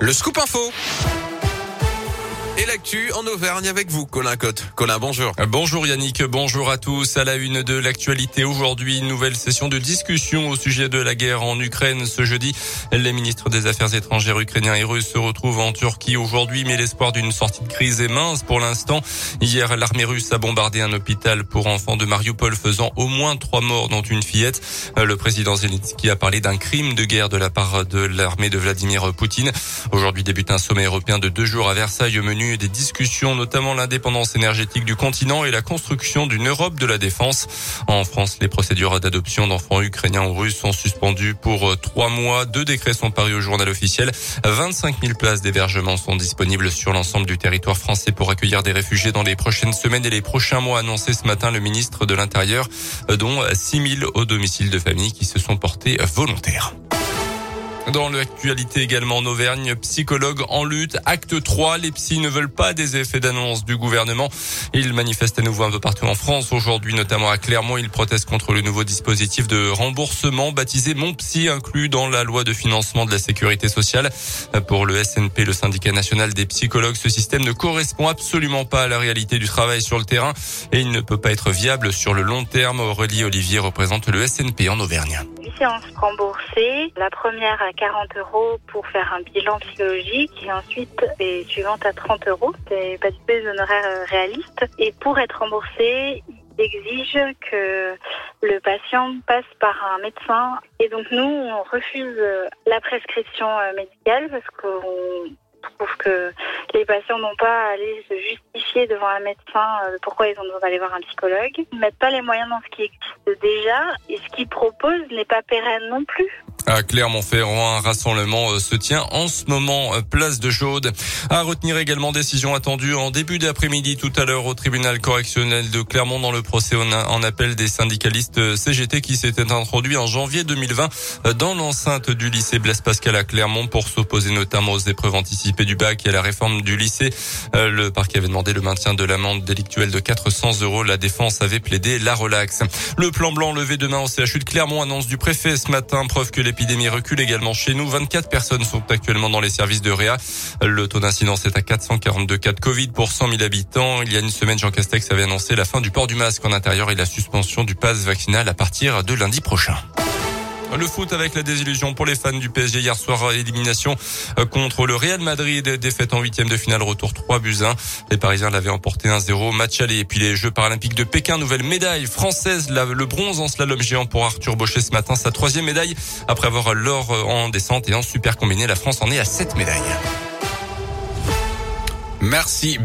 Le scoop info. Et l'actu en Auvergne avec vous, Colin Cotte. Colin, bonjour. Bonjour Yannick, bonjour à tous. À la une de l'actualité aujourd'hui, nouvelle session de discussion au sujet de la guerre en Ukraine ce jeudi. Les ministres des Affaires étrangères ukrainiens et russes se retrouvent en Turquie aujourd'hui, mais l'espoir d'une sortie de crise est mince pour l'instant. Hier, l'armée russe a bombardé un hôpital pour enfants de Mariupol faisant au moins trois morts dont une fillette. Le président Zelensky a parlé d'un crime de guerre de la part de l'armée de Vladimir Poutine. Aujourd'hui débute un sommet européen de deux jours à Versailles menu des discussions, notamment l'indépendance énergétique du continent et la construction d'une Europe de la défense. En France, les procédures d'adoption d'enfants ukrainiens ou russes sont suspendues pour euh, trois mois. Deux décrets sont parus au journal officiel. 25 000 places d'hébergement sont disponibles sur l'ensemble du territoire français pour accueillir des réfugiés dans les prochaines semaines et les prochains mois, annoncé ce matin le ministre de l'Intérieur, euh, dont 6 000 au domicile de famille qui se sont portés volontaires. Dans l'actualité également en Auvergne, psychologue en lutte, acte 3, les psys ne veulent pas des effets d'annonce du gouvernement. Ils manifestent à nouveau un peu partout en France. Aujourd'hui, notamment à Clermont, ils protestent contre le nouveau dispositif de remboursement baptisé Mon Psy, inclus dans la loi de financement de la sécurité sociale. Pour le SNP, le syndicat national des psychologues, ce système ne correspond absolument pas à la réalité du travail sur le terrain et il ne peut pas être viable sur le long terme. Aurélie Olivier représente le SNP en Auvergne séances remboursées. La première à 40 euros pour faire un bilan psychologique et ensuite les suivantes à 30 euros. C'est pas des honoraires euh, réalistes. Et pour être remboursé, exige que le patient passe par un médecin. Et donc nous, on refuse euh, la prescription euh, médicale parce qu'on trouve que les patients n'ont pas à aller se justifier devant un médecin pourquoi ils ont besoin d'aller voir un psychologue. Ils ne mettent pas les moyens dans ce qui existe déjà et ce qu'ils proposent n'est pas pérenne non plus. À Clermont-Ferrand, un rassemblement euh, se tient en ce moment euh, place de Chaude. À retenir également décision attendue en début d'après-midi tout à l'heure au tribunal correctionnel de Clermont dans le procès en appel des syndicalistes euh, CGT qui s'était introduit en janvier 2020 dans l'enceinte du lycée Blaise Pascal à Clermont pour s'opposer notamment aux épreuves anticipées du bac et à la réforme du lycée. Le parquet avait demandé le maintien de l'amende délictuelle de 400 euros. La défense avait plaidé la relaxe. Le plan blanc levé demain au CHU de Clermont annonce du préfet ce matin, preuve que les L'épidémie recule également chez nous. 24 personnes sont actuellement dans les services de Réa. Le taux d'incidence est à 442 cas de Covid pour 100 000 habitants. Il y a une semaine, Jean Castex avait annoncé la fin du port du masque en intérieur et la suspension du pass vaccinal à partir de lundi prochain. Le foot avec la désillusion pour les fans du PSG hier soir, élimination euh, contre le Real Madrid, défaite en huitième de finale, retour 3 buts 1. Les Parisiens l'avaient emporté 1-0, match aller. Et puis les Jeux paralympiques de Pékin, nouvelle médaille française, le bronze en slalom géant pour Arthur Baucher ce matin, sa troisième médaille après avoir l'or en descente et en super combiné. La France en est à 7 médailles. Merci.